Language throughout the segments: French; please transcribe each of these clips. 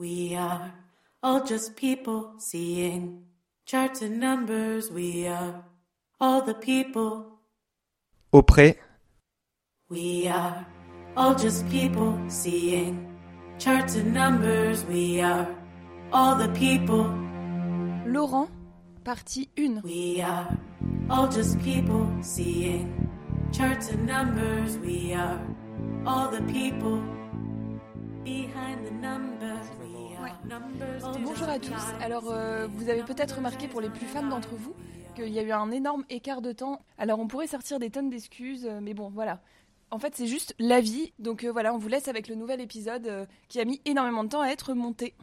We are all just people seeing charts and numbers. We are all the people. Auprès. We are all just people seeing charts and numbers. We are all the people. Laurent, partie 1. We are all just people seeing charts and numbers. We are all the people Bonjour just à tous. Alors, euh, vous avez peut-être remarqué pour les plus fans d'entre vous qu'il y a eu un énorme écart de temps. Alors, on pourrait sortir des tonnes d'excuses, euh, mais bon, voilà. En fait, c'est juste la vie. Donc euh, voilà, on vous laisse avec le nouvel épisode qui a mis énormément de temps à être monté.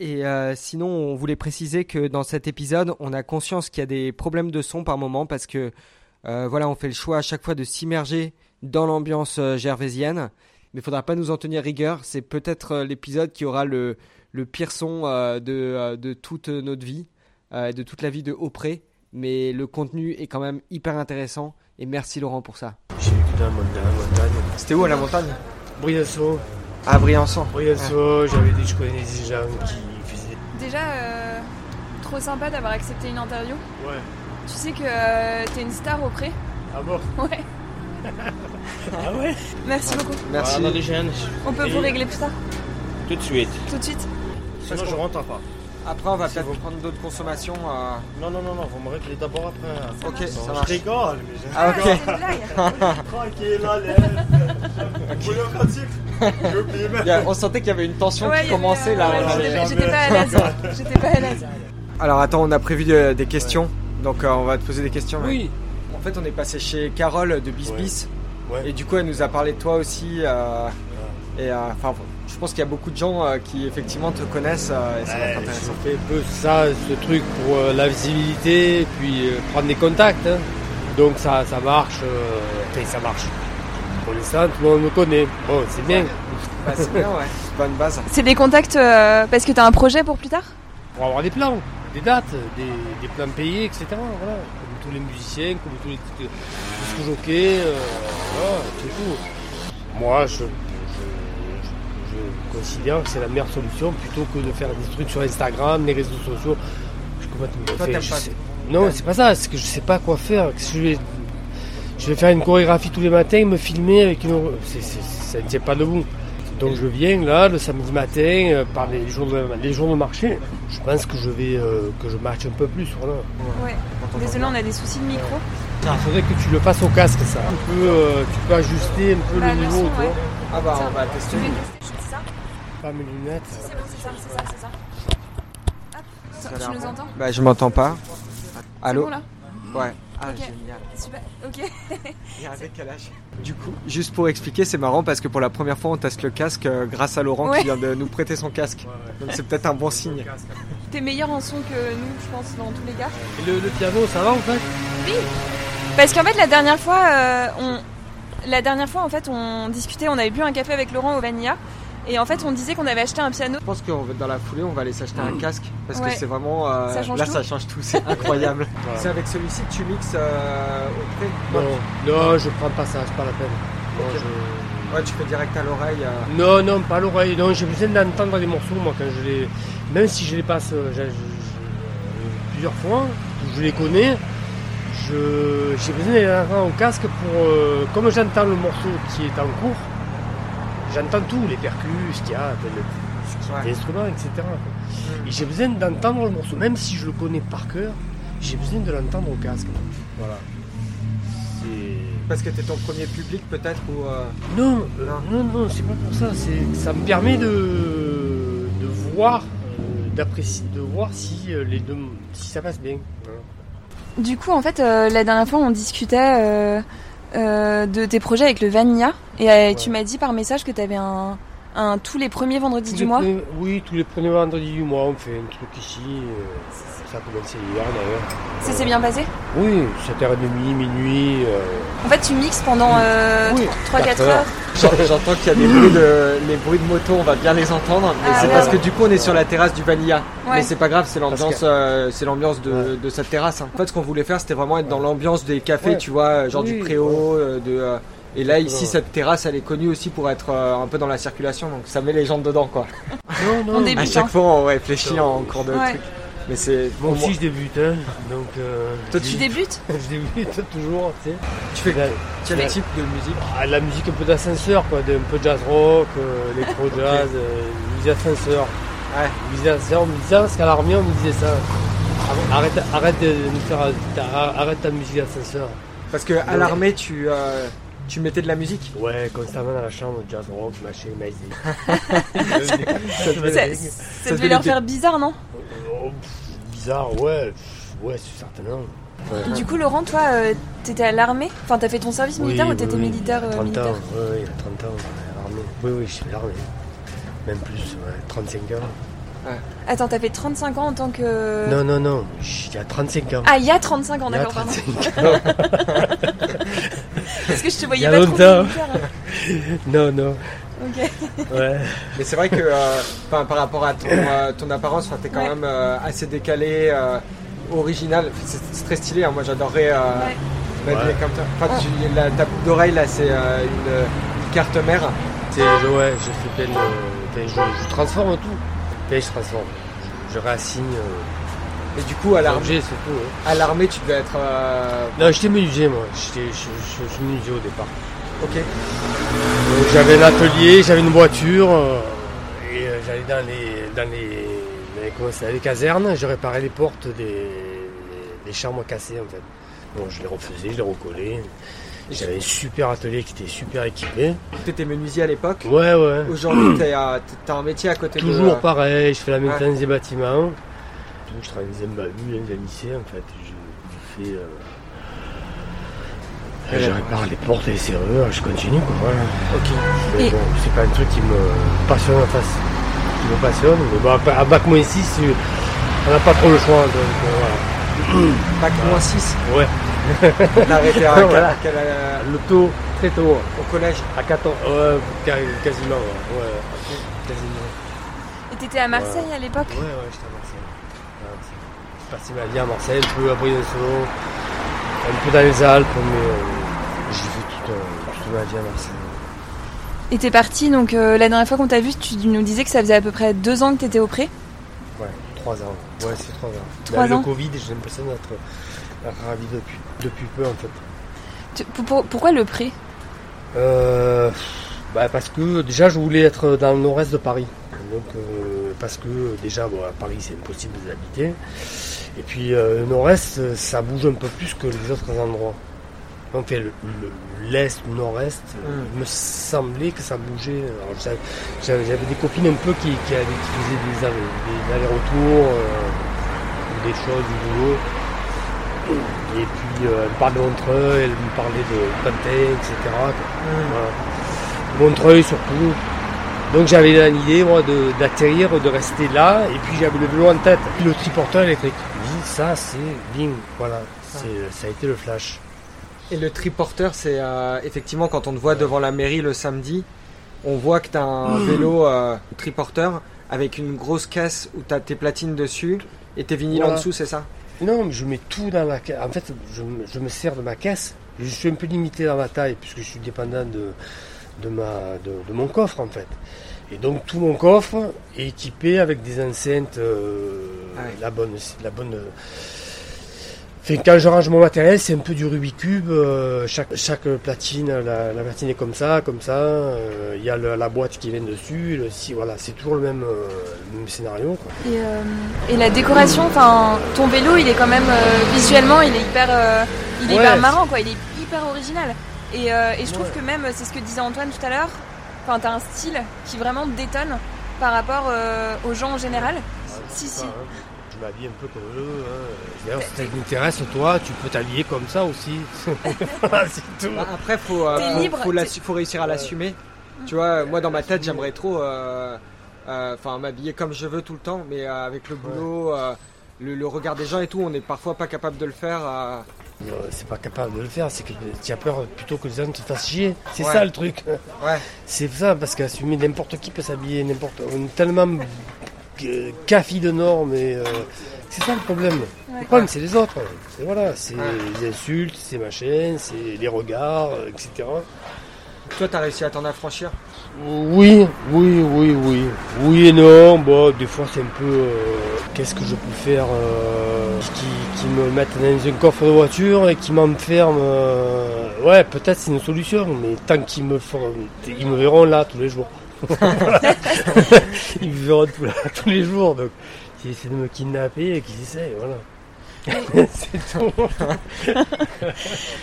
Et sinon, on voulait préciser que dans cet épisode, on a conscience qu'il y a des problèmes de son par moment parce que voilà, on fait le choix à chaque fois de s'immerger dans l'ambiance gervaisienne. Mais il faudra pas nous en tenir rigueur. C'est peut-être l'épisode qui aura le, le pire son euh, de, euh, de toute notre vie, euh, de toute la vie de Auprès. Mais le contenu est quand même hyper intéressant. Et merci Laurent pour ça. J'ai vécu dans la montagne. C'était où à la montagne? Briançon. À Briançon. Briançon, j'avais des, je connais des gens qui faisaient. Déjà, euh, trop sympa d'avoir accepté une interview. Ouais. Tu sais que euh, t'es une star auprès Ah bon? Ouais. Ah ouais? Merci beaucoup. Merci. Voilà, les jeunes. On peut vous régler plus tard, Tout de suite. tout de suite. Sinon, je rentre pas. Après, on va peut-être prendre d'autres consommations. euh. Non, non, non, non, vous me réglez d'abord après. Ok, Non, ça je marche. rigole, mais je Ah, ok. Tranquille, allez. On sentait qu'il y avait une tension Ouais, qui commençait euh, là. ouais, j'étais- pas à l'aise. J'étais pas à l'aise. Alors attends, on a prévu de- des questions, donc euh, on va te poser des questions. mais- Oui. En fait, on est passé chez Carole de Bisbis, Ouais. et du coup, elle nous a parlé de toi aussi. euh, et euh, enfin, je pense qu'il y a beaucoup de gens euh, qui effectivement te connaissent, euh, et ça va être intéressant. je fais un peu ça, ce truc pour euh, la visibilité, et puis euh, prendre des contacts. hein. Donc ça, ça marche, euh, enfin, ça marche. Pour l'instant, tout le monde me connaît. Bon, c'est bien. Bah, c'est bien, ouais. C'est bonne base. C'est des contacts euh, parce que t'as un projet pour plus tard? Pour avoir des plans, des dates, des, des plans payés, etc. Voilà. Comme tous les musiciens, comme tous les disques disques jockeys, euh, voilà, c'est tout. Moi, je, je, considère que c'est la meilleure solution plutôt que de faire des trucs sur Instagram, les réseaux sociaux. Je complètement- Toi, enfin, t'aimes je pas- sais- Non, c'est pas ça, c'est que je sais pas quoi faire. Que je vais, je vais faire une chorégraphie tous les matins, me filmer avec une. ça ne tient pas debout. Donc je viens là le samedi matin euh, par les jours de, les jours de marché. Je pense que je vais euh, que je marche un peu plus. Voilà. Ouais. Désolé, on a des soucis de micro. Il faudrait que tu le fasses au casque ça. Tu peux, euh, tu peux ajuster un peu Bah, le niveau. ouais. Ah bah, on va tester. Pas mes lunettes. C'est bon, c'est ça, c'est ça, c'est ça. Hop, Ça tu nous bon. entends Bah, je m'entends pas. Allô bon là Ouais. Ah, génial. Super, ok. Il y a un décalage. Du coup, juste pour expliquer, c'est marrant parce que pour la première fois, on teste le casque euh, grâce à Laurent Ouais. qui vient de nous prêter son casque. Donc c'est peut-être un bon signe. T'es meilleur en son que nous, je pense, dans tous les cas. Et le, le piano, ça va en fait? Parce qu'en fait, la dernière fois, euh, on... La dernière fois, en fait, on discutait, on avait bu un café avec Laurent au Vanilla, et en fait, on disait qu'on avait acheté un piano. Je pense que dans la foulée, on va aller s'acheter un casque parce Ouais. que c'est vraiment. euh, Ça là, tout. ça change tout. C'est incroyable. Voilà. C'est avec celui-ci que tu mixes euh, auprès Non, non, je prends pas ça, c'est pas la peine. Non, Ok. je- Ouais, tu fais direct à l'oreille. euh. Non, non, pas l'oreille. Non, j'ai besoin d'entendre les morceaux, moi, quand je les. Même si je les passe je- plusieurs fois, je les connais, je... j'ai besoin d'entendre au casque pour. euh, Comme j'entends le morceau qui est en cours, j'entends tout, les percus, ce qu'il y a, les instruments, etc. quoi. Et j'ai besoin d'entendre le morceau, même si je le connais par cœur, j'ai besoin de l'entendre au casque. Voilà. C'est. Parce que t'es ton premier public peut-être ou. euh, Non, euh, non, non, c'est pas pour ça. C'est, ça me permet de, de voir, euh, d'apprécier, de voir si euh, les deux, si ça passe bien. Voilà. Du coup, en fait, euh, la dernière fois, on discutait euh, euh, de tes projets avec le Vanilla, et euh, tu m'as dit par message que t'avais un, un tous les premiers vendredis Tous du mois. premiers- oui, tous les premiers vendredis du mois, on fait un truc ici. euh, ça a commencé hier d'ailleurs. Ça s'est bien passé Oui, 7h30, minuit. euh, En fait, tu mixes pendant euh, Oui, 3-4 quatre heures. heures. J'en- J'entends qu'il y a des bruits de les bruits de moto, on va bien les entendre. Mais Ah c'est ouais. parce que du coup on est sur la terrasse du Vanilla. Ouais. Mais c'est pas grave, c'est l'ambiance, que- euh, c'est l'ambiance de, Ouais. de cette terrasse. hein. En fait, ce qu'on voulait faire, c'était vraiment être dans l'ambiance des cafés, Ouais. tu vois, genre Oui, du préau, de euh, Et là, ici, cette terrasse, elle est connue aussi pour être euh, un peu dans la circulation, donc ça met les gens dedans, quoi. Non, On non. débute. À chaque hein. fois, on réfléchit en cours de Ouais. truc. Mais c'est. Moi aussi, je débute, hein. Donc, euh, Toi, Tu débutes je débute toujours, tu sais. tu fais La, quel la- type de musique ah, la musique un peu d'ascenseur, quoi. de- Un peu jazz rock, euh, électro jazz, euh, musique d'ascenseur. Ouais. Musique d'ascenseur, on me disait ça, parce qu'à l'armée, on me disait ça. Arrête, arrête de nous faire. Arrête ta musique d'ascenseur. Parce que à l'armée, tu, euh, tu mettais de la musique. Ouais, constamment dans la chambre, jazz rock, machin, maïs. Ça, ça devait leur faire bizarre, non Oh, pff, bizarre, ouais. Ouais, c'est certainement. Et Du coup, Laurent, toi, euh, t'étais à l'armée Enfin, t'as fait ton service militaire Oui, ou t'étais oui, oui. militaire euh, 30 militaire ans, ouais, ouais, il y a 30 ans, à l'armée. Oui, oui, je suis à l'armée. Même plus, ouais, 35 ans. Attends, t'as fait 35 ans en tant que. Non, non, non, il y a 35 ans. Ah, il y a 35 ans, d'accord, pardon. 35 ans. Parce que je te voyais pas trop longtemps. militaire. non, non, Ok. ouais. Mais c'est vrai que euh, enfin, par rapport à ton, euh, ton apparence, t'es quand Ouais. même euh, assez décalé, euh, original. C'est très stylé. hein. Moi, j'adorerais euh, Ouais. comme. Enfin, tu- la, ta boucle d'oreille là, c'est euh, une, une carte mère. C'est, je, ouais, je fais plein je, je transforme tout. Je transforme. Je, je réassigne euh, Et du coup, à l'armée, l'objet, c'est tout. à l'armée, tu devais être. euh, Non, j'étais menuisier, moi. J'étais, je, je, suis menuisier au départ. Ok. J'avais un atelier, j'avais une voiture, euh, et euh, j'allais dans les, dans les, les- comment ça, les casernes, je réparais les portes des, des chambres cassées en fait. Bon, je les refaisais, je les recollais. J'avais un super atelier qui était super équipé. T'étais menuisier à l'époque. Ouais, ouais. Aujourd'hui, t'as t'as un métier à côté de. Toujours pareil, je fais la Ouais. maintenance des bâtiments. Je travaille dans un bahut, dans un lycée en fait. Je, je fais. euh, je répare les portes et les serrures, je continue quoi. Voilà. Ok. Mais Et- bon, c'est pas un truc qui me passionne en face. Qui me passionne. Mais bon, à- bac moins 6, on n'a pas trop le choix. Donc euh, Bac moins 6. voilà. Ouais. À quel- Voilà. quel, euh, Le taux, très tôt. au collège. À 14. Ouais, quasi- quasiment. Ouais. ouais. Quasiment. Et t'étais à Marseille à l'époque? Ouais, ouais, j'étais à Marseille. Passé ma vie à Marseille, un peu à Briançon, un peu dans les Alpes, mais euh, j'ai fait toute, euh, toute ma vie à Marseille. Et t'es parti, donc euh, la dernière fois qu'on t'a vu, tu nous disais que ça faisait à peu près deux ans que t'étais au pré. Ouais, trois ans. Ouais, c'est trois ans. Trois Là, ans. Le Covid, j'ai l'impression d'être ravi depuis, depuis peu en fait. Tu- pour- pour- pourquoi le pré? Euh, bah, parce que déjà je voulais être dans le nord-est de Paris. Donc euh, parce que déjà bon, à Paris c'est impossible d'habiter. Et puis euh, le nord-est euh, ça bouge un peu plus que les autres endroits. Donc le- le- l'est, le nord-est, euh, Mm. il me semblait que ça bougeait. J'avais- des copines un peu qui, qui, allaient- qui faisaient des, allers- des allers-retours, euh, des choses du boulot. Et puis euh, elle me parlait de Montreuil, elle me parlait de Pantin, etc. Voilà. Montreuil surtout. Donc j'avais l'idée d'atterrir, de, rester là, et puis j'avais le vélo en tête. Puis le triporteur électrique. Ça c'est bing, voilà. Ça a été le flash. Et le triporteur, c'est euh, effectivement quand on te voit devant la mairie le samedi, on voit que tu as un vélo euh, triporteur avec une grosse caisse où tu as tes platines dessus et tes vinyles en dessous, c'est ça? Non, mais je mets tout dans la caisse. En fait, je, me- je me sers de ma caisse. Je suis un peu limité dans ma taille puisque je suis dépendant de, de, ma, de, de mon coffre en fait. Et donc tout mon coffre est équipé avec des enceintes, euh, Ah la bonne, la bonne. Enfin, quand je range mon matériel, c'est un peu du Rubik's cube. euh, chaque, chaque platine, la, la platine est comme ça, comme ça. euh, Il y a le- la boîte qui vient dessus. Le, si, voilà, c'est toujours le même, euh, le même scénario. Quoi. Et, euh, et la décoration, enfin, ton vélo, il est quand même euh, visuellement, il est hyper, euh, il est Ouais, hyper marrant, quoi. Il est hyper original. Et, euh, et je trouve Ouais. que même, c'est ce que disait Antoine tout à l'heure. Enfin, t'as un style qui vraiment détonne par rapport euh, aux gens en général. Si, si. Enfin, hein, Je m'habille un peu comme eux. Hein. D'ailleurs, si ça t'intéresse, toi, tu peux t'habiller comme ça aussi. c'est tout. Bah, Après, faut, euh, faut, libre, faut t'es- l'assu- faut réussir à l'assumer. Tu vois, moi dans ma tête, j'aimerais trop euh, euh, enfin, m'habiller comme je veux tout le temps, mais euh, avec le boulot, euh, le, le regard des gens et tout, on n'est parfois pas capable de le faire. Euh. Euh, c'est pas capable de le faire, c'est que tu as peur plutôt que les gens te fassent chier. C'est Ouais. ça le truc. Ouais. C'est ça, parce qu'assumer n'importe qui peut s'habiller, n'importe. On est tellement euh, café de normes et. euh, c'est ça le problème. Le problème, c'est les autres. C'est voilà, c'est Ouais. les insultes, c'est machin, c'est les regards, euh, etc. Toi, t'as réussi à t'en affranchir? Oui, oui, oui, oui. Oui et non. Bon, des fois, c'est un peu. euh, Qu'est-ce que je peux faire euh, qui, qui me mettent dans un coffre de voiture et qui m'enferment. euh, Ouais, peut-être c'est une solution, mais tant qu'ils me feront. Ils me verront là tous les jours. ils me verront tous, tous les jours. Donc, s'ils essaient de me kidnapper et qu'ils essayent, voilà. c'est tout.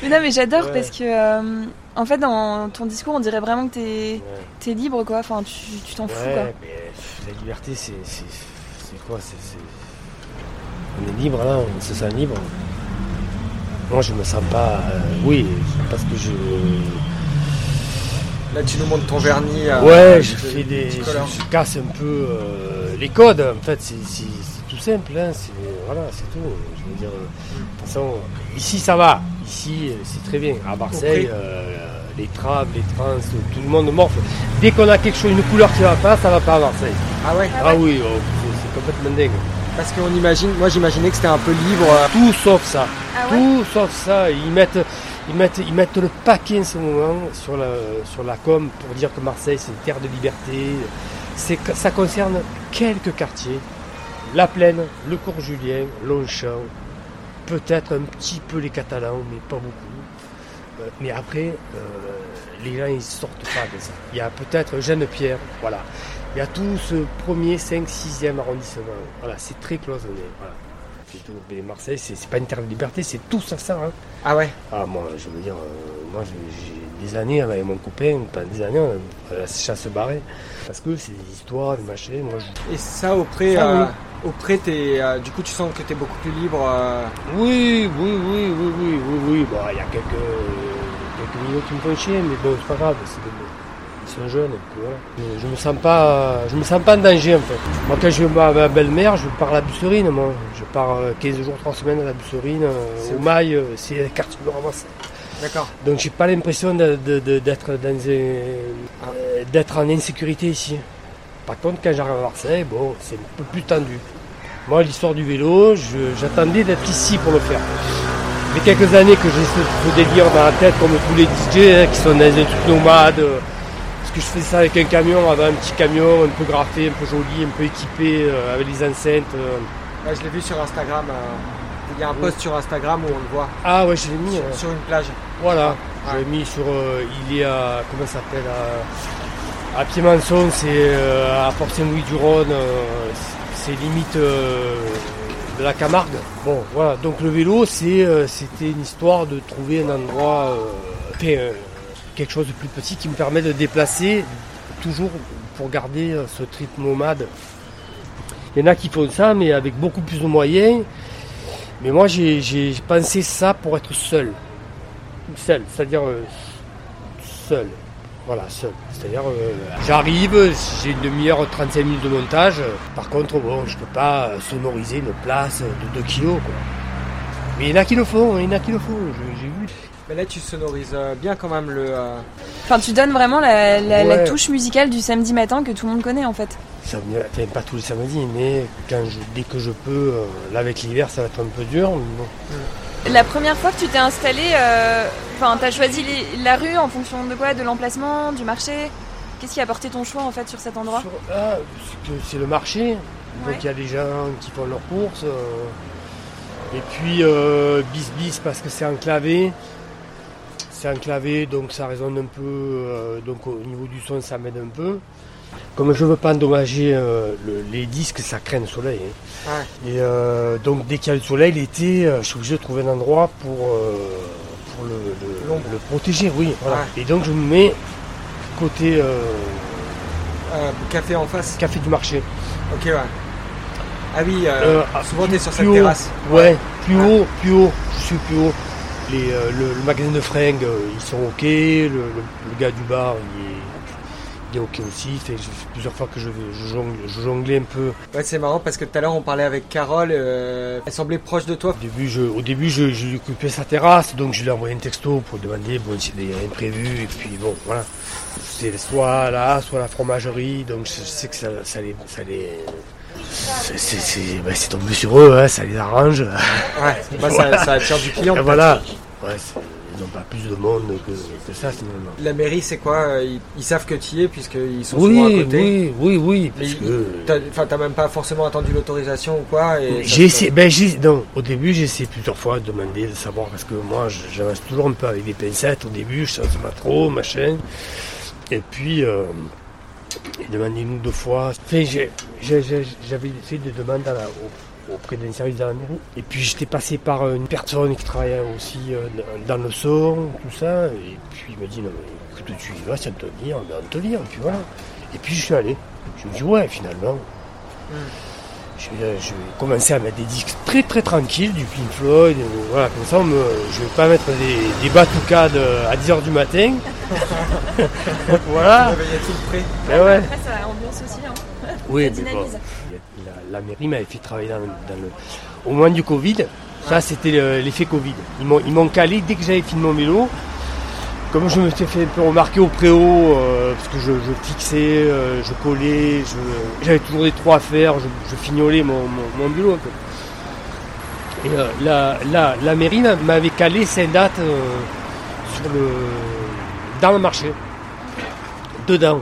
Mais non, mais j'adore Ouais. parce que, euh, en fait, dans ton discours, on dirait vraiment que t'es Ouais. t'es libre, quoi. Enfin, tu tu t'en fous, quoi. Ouais, mais la liberté, c'est, quoi? On est libre là, on se sent libre. Moi, je me sens pas. euh, oui, parce que je. Là, tu nous montres ton vernis. euh, ouais, je de- fais des. Je, je casse un peu euh, les codes. En fait, c'est, tout simple. Hein, c'est, voilà, c'est tout. Je veux dire, de toute façon, ici, ça va. Ici, c'est très bien. À Marseille, euh, les trams, les trans, tout le monde morfle. Dès qu'on a quelque chose, une couleur qui va pas, ça va pas à Marseille. Ah ouais? Ah oui, oh, c'est complètement dingue. Parce qu'on imagine, moi j'imaginais que c'était un peu libre. euh, Tout sauf ça. Ah ouais? Tout sauf ça. Ils mettent, ils mettent, ils mettent le paquet en ce moment sur la, sur la com pour dire que Marseille c'est une terre de liberté. C'est, que- ça concerne quelques quartiers. La Plaine, le Cours Julien, Longchamp, peut-être un petit peu les Catalans, mais pas beaucoup. Euh, mais après, euh, les gens ils sortent pas de ça. Il y a peut-être Jeanne Pierre, voilà. Il y a tout ce premier, 5, 6e arrondissement. Voilà, c'est très cloisonné. Voilà. C'est tout. Mais Marseille, c'est, pas une terre de liberté, c'est tout ça, ça. hein. Ah ouais? Ah, moi, je veux dire, euh, moi, j'ai, des années avec mon copain, pas des années, on a la chasse barrée. Parce que c'est des histoires, des machins. Moi, je... Et ça auprès, Ça, euh, oui. auprès t'es, euh, du coup tu sens que t'es beaucoup plus libre. euh, Oui, oui, oui, oui, oui, oui, oui. Bon, il y a quelques, quelques minutes qui me font chier, mais bon, c'est pas grave. C'est des- sont jeunes, et puis voilà. Mais Je me sens pas, je me sens pas en danger en fait. Moi, quand je vais à ma belle-mère, je pars à la Busserine, moi. Je pars euh, 15 jours, 3 semaines à la Busserine, euh, au. Mail, euh, c'est le quartier de Ramasse. D'accord. Donc j'ai pas l'impression d'être dans un- euh, d'être en insécurité ici. Par contre, quand j'arrive à Marseille, bon, c'est un peu plus tendu. Moi, l'histoire du vélo, j'attendais d'être ici pour le faire. Ça fait quelques années que j'ai ce, délire dans la tête, comme tous les DJ hein, qui sont dans un truc nomade. Que je fais ça avec un camion, avec un petit camion un peu graffé, un peu joli, un peu équipé, euh, avec les enceintes. euh. Je l'ai vu sur Instagram. euh, Il y a un post sur Instagram où on le voit Ah ouais, je l'ai mis. sur, une plage. Voilà, Ouais. j'ai mis sur. il est à. Comment ça s'appelle À, à Piémanson, c'est à Port-Saint-Louis-du-Rhône, euh, c'est limite de la Camargue. Bon, voilà, donc le vélo, c'est, c'était une histoire de trouver un endroit. enfin, quelque chose de plus petit qui me permet de déplacer toujours pour garder euh, ce trip nomade. Il y en a qui font ça, mais avec beaucoup plus de moyens. Mais moi, j'ai, pensé ça pour être seul seul, c'est-à-dire euh, seul. Voilà, seul. C'est-à-dire, euh, j'arrive, j'ai une demi-heure, 35 minutes de montage. Par contre, bon, je peux pas sonoriser une place de 2 kilos, quoi. Mais il y en a qui le font, il y en a qui le font, j'ai vu. Mais là tu sonorises euh, bien quand même le. euh, Enfin, tu donnes vraiment la, la- la Ouais. touche musicale du samedi matin que tout le monde connaît, en fait. Ça enfin, pas tous les samedis, mais quand je, dès que je peux, euh, là avec l'hiver, ça va être un peu dur. mais bon. La première fois que tu t'es installé, euh, enfin, t'as choisi les- la rue en fonction de quoi? De l'emplacement, du marché? Qu'est-ce qui a porté ton choix, en fait, sur cet endroit? Sur- ah, c'est le marché, Ouais. donc il y a des gens qui font leurs courses. euh, et puis euh, bis bis parce que c'est enclavé. C'est enclavé, donc ça résonne un peu. euh, donc au niveau du son, ça m'aide un peu. Comme je veux pas endommager euh, le- les disques, ça craint le soleil. hein. Et euh, donc dès qu'il y a le soleil, l'été, je suis obligé de trouver un endroit pour, pour le, le- L'ombre. le protéger. Oui, voilà. Et donc je me mets côté café en face. café du marché. Ok ouais. Ah oui, ah, souvent t'es sur plus cette haut. terrasse. Ouais, plus haut, plus haut, je suis plus haut. Les, euh, le, le magasin de fringues, euh, ils sont ok. Le, gars du bar, il est, il est ok aussi. Fait plusieurs fois que je, je, jongle, je jonglais un peu. Ouais, c'est marrant parce que tout à l'heure on parlait avec Carole, euh, elle semblait proche de toi. Au début, je, au début, je, je lui occupais sa terrasse, donc je lui ai envoyé un texto pour demander bon, s'il y a rien prévu. Et puis bon, voilà. C'est soit là, soit la fromagerie, donc je, je sais que ça, ça les. Ça les c'est, c'est, tombé sur eux, hein, ça les arrange. Ouais, bah, ça, ça attire du client. Et voilà. Ouais, ils n'ont pas plus de monde que, que ça, finalement. La mairie, c'est quoi? Ils, ils savent que tu y es puisqu'ils sont souvent à Oui, côté. oui, oui, oui. Mais Parce il- que T'as même pas forcément attendu l'autorisation ou quoi j'ai essayé, ben non, au début j'ai essayé plusieurs fois de demander de savoir parce que moi j'avance toujours un peu avec des pincettes au début, je sais pas trop, machin. Et puis euh, j'ai demandé une ou deux fois. J'avais fait des demandes à la- au- auprès d'un service de la mairie. Et puis j'étais passé par une personne qui travaillait aussi euh, dans le son, tout ça. Et puis il m'a dit non mais écoute tu y vas, ça te ben, on te vire. Et puis. Et puis je suis allé. Je me dis ouais finalement. Vais, je vais commencer à mettre des disques très très tranquilles, du Pink Floyd, euh, voilà, comme ça on me, je vais pas mettre des, des batucades euh, à 10h du matin. voilà. Ben ouais. Après, ça ambiance aussi. Hein. Oui, Ça mais bon, dynamise. la, la mairie m'avait fait travailler dans, dans le. Au moment du Covid, ça c'était le- l'effet Covid. Ils m'ont calé dès que j'avais fini mon vélo. Comme je me suis fait un peu remarquer au préau, euh, parce que je, je fixais, euh, je collais, j'avais toujours des trous à faire, je, je fignolais mon, mon, mon peu. Et euh, la, la, la mairie m'a- m'avait calé ces dates euh, sur le, dans le marché. Dedans.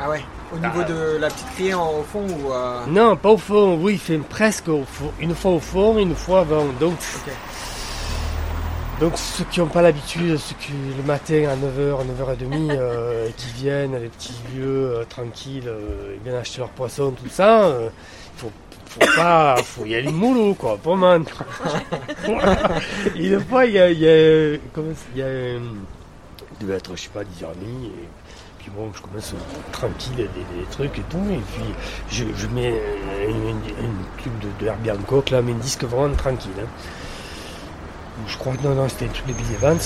Ah ouais? Au niveau de la petite criée en, au fond ou euh, Non, pas au fond, oui, il fait presque au fond. Une fois au fond, une fois avant. Donc. Donc ceux qui n'ont pas l'habitude, ceux qui le matin à 9h, 9h30, euh, qui viennent, les petits vieux euh, tranquilles, euh, ils viennent acheter leur poisson, tout ça, euh, faut, pas, faut y aller mollo, quoi, pas. Et une fois, il y a, il y a, il y a, euh, il devait être, je sais pas, 10h30, et puis bon, je commence euh, tranquille, des, des trucs et tout, et puis je, mets un, un- un truc de, de là, mais un disque vraiment tranquille. hein. Je crois que non, non, c'était un truc de Billy Evans.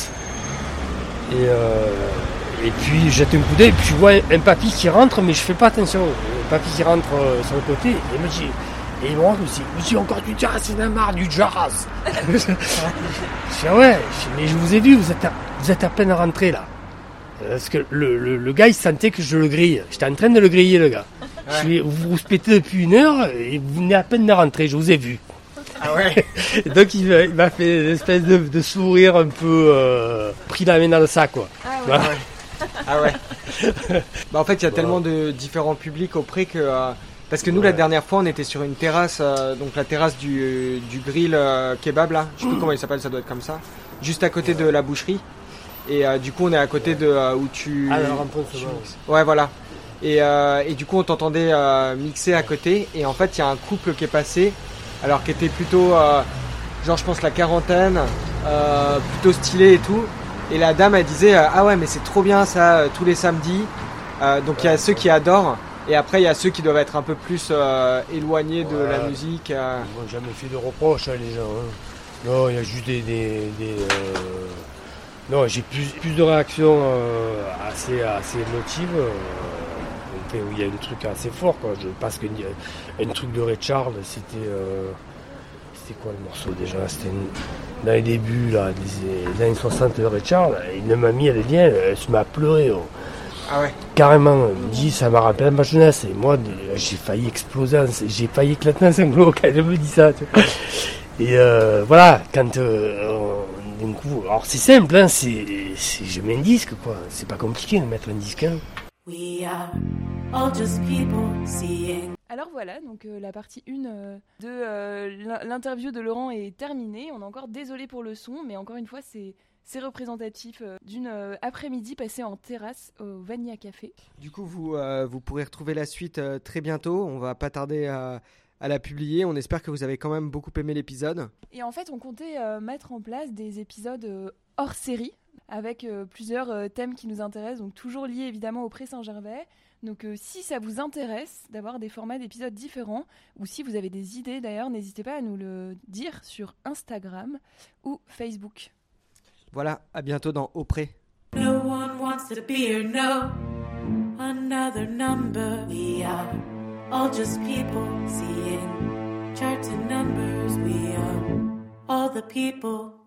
Et, euh, et puis je jette un coup d'œil, puis je vois un, papy qui rentre, mais je fais pas attention. Un papy qui rentre euh, sur le côté, et il me dit, et il me rentre aussi, monsieur, encore du jazz, c'est la marre du jazz. je dis, ah ouais, mais je vous ai vu, vous êtes à, vous êtes à peine rentré là. Euh, Parce que le, le, le gars, il sentait que je le grille. J'étais en train de le griller, le gars. Je lui vous vous pétez depuis une heure et vous venez à peine de rentrer, je vous ai vu. Ah ouais. Donc il m'a- il m'a fait une espèce de, de sourire un peu euh, pris la main dans le sac quoi. Ah ouais. Ah ouais. bah en fait, il y a tellement de différents publics au pré que euh, parce que nous la Ouais. dernière fois, on était sur une terrasse, euh, donc la terrasse du, du grill euh, kebab là. Je sais plus comment il s'appelle, ça doit être comme ça. Juste à côté de la boucherie. Et euh, du coup, on est à côté de euh, où tu. Alors un peu tu- Ouais, voilà. Et, euh, et du coup, on t'entendait euh, mixer à côté. Et en fait, il y a un couple qui est passé, alors qui était plutôt, euh, genre, je pense la quarantaine, euh, plutôt stylé et tout. Et la dame, elle disait, euh, ah ouais, mais c'est trop bien ça, tous les samedis. Donc il y a ceux qui adorent. Et après, il y a ceux qui doivent être un peu plus éloignés de la musique. Ils jamais fait de reproches hein, les gens. hein. Non, il y a juste des. des, des, Non, j'ai plus, plus de réactions assez, assez émotives. Où il y a un truc assez fort quoi. Je pense qu'un un truc de Ray Charles, c'était. euh, C'était quoi le morceau déjà? C'était une- dans les débuts là, des, des années 60 de Ray Charles. Une mamie elle vient, elle se met à pleurer. oh. Ah ouais. Carrément, elle me dit ça m'a rappelé ma jeunesse. Et moi, j'ai failli exploser, j'ai failli éclater en sanglots quand elle me dit ça. tu vois. Et euh, voilà, quand euh, on- d'un coup, alors c'est simple, hein, c'est, c'est- je mets un disque quoi. C'est pas compliqué de mettre un disque. Hein. We are all just people seeing. Alors voilà, donc euh, la partie 1 euh, de euh, l'in- l'interview de Laurent est terminée. On est encore désolé pour le son, mais encore une fois, c'est c'est représentatif euh, d'une euh, après-midi passée en terrasse au Vanilla Café. Du coup, vous, euh, vous pourrez retrouver la suite euh, très bientôt. On va pas tarder à, à la publier. On espère que vous avez quand même beaucoup aimé l'épisode. Et en fait, on comptait euh, mettre en place des épisodes euh, hors série avec euh, plusieurs euh, thèmes qui nous intéressent, donc toujours liés évidemment au Pré Saint-Gervais. Donc euh, si ça vous intéresse d'avoir des formats d'épisodes différents, ou si vous avez des idées d'ailleurs, n'hésitez pas à nous le dire sur Instagram ou Facebook. Voilà, à bientôt dans Auprès. No one wants to be here, no. Another number. We are all just people seeing charts and numbers. We are all the people